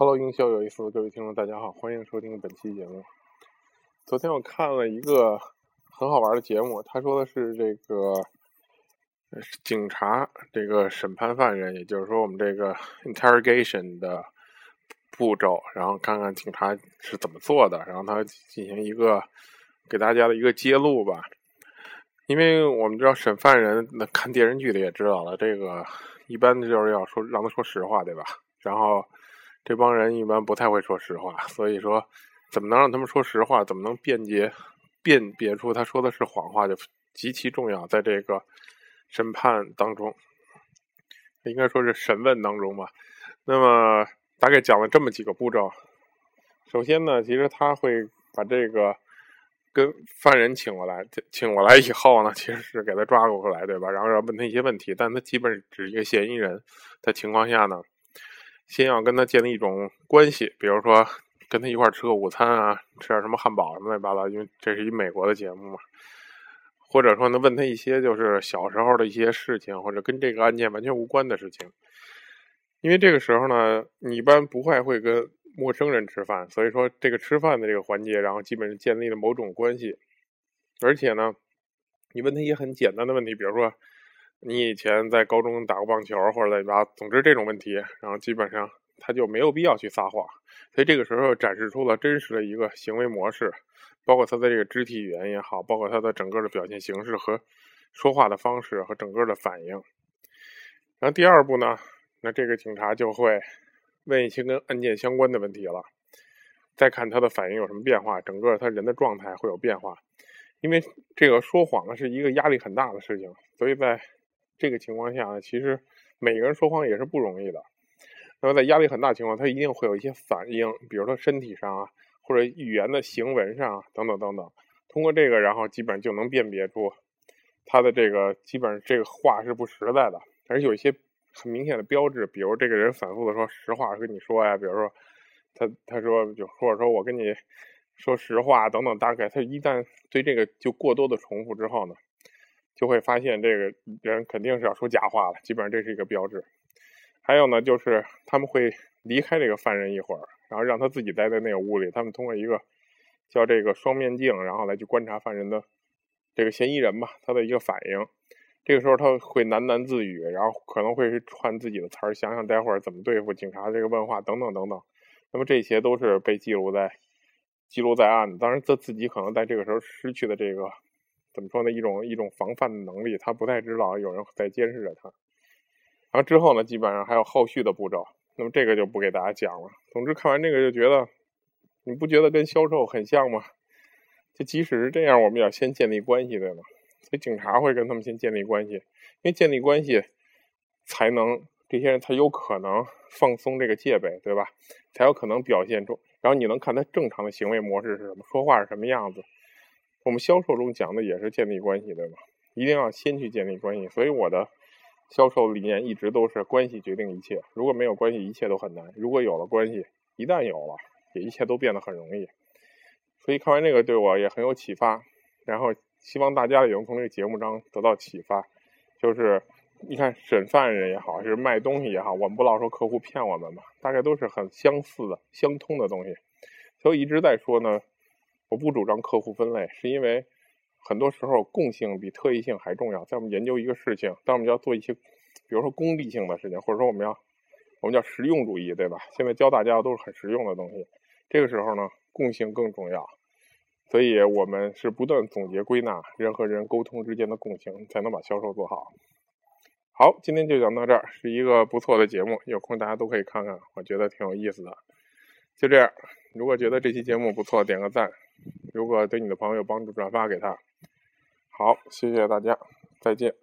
Hello，营销有意思各位听众，大家好，欢迎收听本期节目。昨天我看了一个很好玩的节目，他说的是这个警察这个审判犯人，也就是说我们这个 interrogation 的步骤，然后看看警察是怎么做的，然后他进行一个给大家的一个揭露吧。因为我们知道审犯人，那看电视剧的也知道了，这个一般就是要说让他说实话，对吧？然后。这帮人一般不太会说实话，所以说，怎么能让他们说实话？怎么能辨别、辨别出他说的是谎话，就极其重要。在这个审判当中，应该说是审问当中吧。那么大概讲了这么几个步骤。首先呢，其实他会把这个跟犯人请过来，请过来以后呢，其实是给他抓过来，对吧？然后要问他一些问题，但他基本只是一个嫌疑人的情况下呢。先要跟他建立一种关系，比如说跟他一块吃个午餐啊，吃点什么汉堡什么乱七八糟，因为这是一美国的节目嘛。或者说呢，问他一些就是小时候的一些事情，或者跟这个案件完全无关的事情。因为这个时候呢，你一般不会会跟陌生人吃饭，所以说这个吃饭的这个环节，然后基本是建立了某种关系。而且呢，你问他一些很简单的问题，比如说。你以前在高中打过棒球，或者怎么？总之这种问题，然后基本上他就没有必要去撒谎，所以这个时候展示出了真实的一个行为模式，包括他的这个肢体语言也好，包括他的整个的表现形式和说话的方式和整个的反应。然后第二步呢，那这个警察就会问一些跟案件相关的问题了，再看他的反应有什么变化，整个他人的状态会有变化，因为这个说谎呢是一个压力很大的事情，所以在这个情况下，其实每个人说谎也是不容易的。那么在压力很大情况，他一定会有一些反应，比如说身体上啊，或者语言的行文上啊等等等等。通过这个，然后基本上就能辨别出他的这个基本上这个话是不实在的，而且有一些很明显的标志，比如这个人反复的说实话跟你说呀，比如说他他说就或者说我跟你说实话等等，大概他一旦对这个就过多的重复之后呢。就会发现这个人肯定是要说假话了，基本上这是一个标志。还有呢，就是他们会离开这个犯人一会儿，然后让他自己待在那个屋里。他们通过一个叫这个双面镜，然后来去观察犯人的这个嫌疑人吧，他的一个反应。这个时候他会喃喃自语，然后可能会串自己的词儿，想想待会儿怎么对付警察这个问话等等等等。那么这些都是被记录在记录在案的。当然，他自己可能在这个时候失去的这个。怎么说呢？一种一种防范的能力，他不太知道有人在监视着他。然后之后呢，基本上还有后续的步骤。那么这个就不给大家讲了。总之看完这个就觉得，你不觉得跟销售很像吗？就即使是这样，我们要先建立关系，对吗？所以警察会跟他们先建立关系，因为建立关系才能这些人才有可能放松这个戒备，对吧？才有可能表现出，然后你能看他正常的行为模式是什么，说话是什么样子。我们销售中讲的也是建立关系，对吧？一定要先去建立关系。所以我的销售理念一直都是关系决定一切。如果没有关系，一切都很难；如果有了关系，一旦有了，也一切都变得很容易。所以看完这个对我也很有启发。然后希望大家也能从这个节目中得到启发。就是你看审犯人也好，是卖东西也好，我们不老说客户骗我们嘛，大概都是很相似的、相通的东西。所以一直在说呢。我不主张客户分类，是因为很多时候共性比特异性还重要。在我们研究一个事情，当我们要做一些，比如说功利性的事情，或者说我们要，我们叫实用主义，对吧？现在教大家都是很实用的东西，这个时候呢，共性更重要。所以我们是不断总结归纳人和人沟通之间的共性，才能把销售做好。好，今天就讲到这儿，是一个不错的节目，有空大家都可以看看，我觉得挺有意思的。就这样，如果觉得这期节目不错，点个赞。如果对你的朋友帮助，转发给他。好，谢谢大家，再见。